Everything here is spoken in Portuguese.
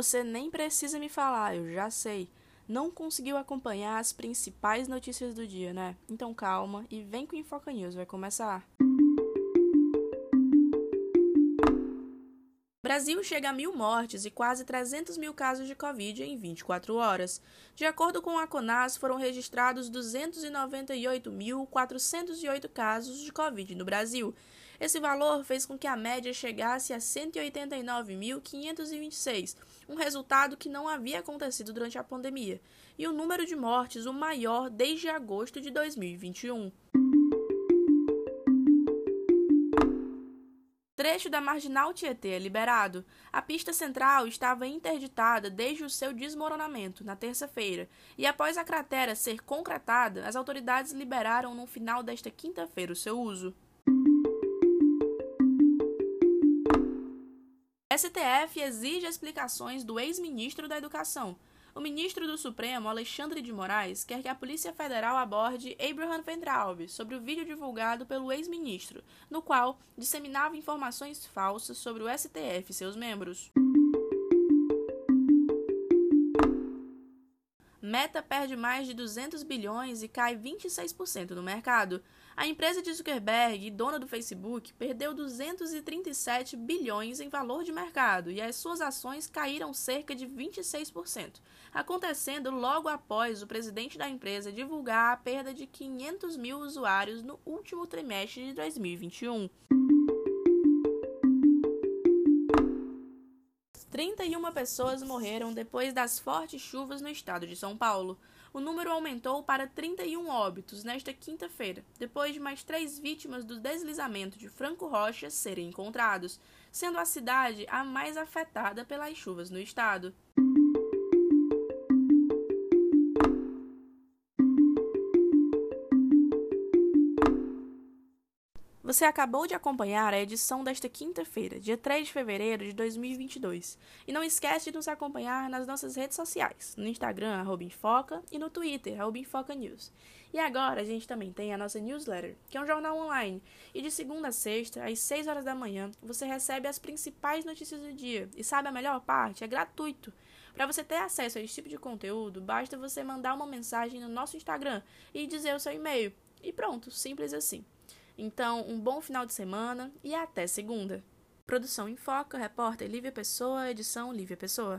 Você nem precisa me falar, eu já sei. Não conseguiu acompanhar as principais notícias do dia, né? Então calma e vem com o Infoca News, vai começar. Brasil chega a mil mortes e quase 300 mil casos de Covid em 24 horas. De acordo com a CONAS, foram registrados 298.408 casos de Covid no Brasil. Esse valor fez com que a média chegasse a 189.526, um resultado que não havia acontecido durante a pandemia, e o número de mortes o maior desde agosto de 2021. trecho da marginal Tietê é liberado. A pista central estava interditada desde o seu desmoronamento, na terça-feira, e após a cratera ser concretada, as autoridades liberaram no final desta quinta-feira o seu uso. STF exige explicações do ex-ministro da Educação. O ministro do Supremo, Alexandre de Moraes, quer que a Polícia Federal aborde Abraham Weintraub sobre o vídeo divulgado pelo ex-ministro, no qual disseminava informações falsas sobre o STF e seus membros. Meta perde mais de 200 bilhões e cai 26% no mercado. A empresa de Zuckerberg, dona do Facebook, perdeu 237 bilhões em valor de mercado e as suas ações caíram cerca de 26%, acontecendo logo após o presidente da empresa divulgar a perda de 500 mil usuários no último trimestre de 2021. 31 pessoas morreram depois das fortes chuvas no estado de São Paulo. O número aumentou para 31 óbitos nesta quinta-feira, depois de mais três vítimas do deslizamento de Franco Rocha serem encontrados, sendo a cidade a mais afetada pelas chuvas no estado. Você acabou de acompanhar a edição desta quinta-feira, dia 3 de fevereiro de 2022. E não esquece de nos acompanhar nas nossas redes sociais, no Instagram, Infoca, e no Twitter, arroba Infoca News. E agora a gente também tem a nossa newsletter, que é um jornal online. E de segunda a sexta, às 6 horas da manhã, você recebe as principais notícias do dia. E sabe a melhor parte? É gratuito. Para você ter acesso a esse tipo de conteúdo, basta você mandar uma mensagem no nosso Instagram e dizer o seu e-mail. E pronto, simples assim. Então, um bom final de semana e até segunda. Produção em Foca, repórter Lívia Pessoa, edição Lívia Pessoa.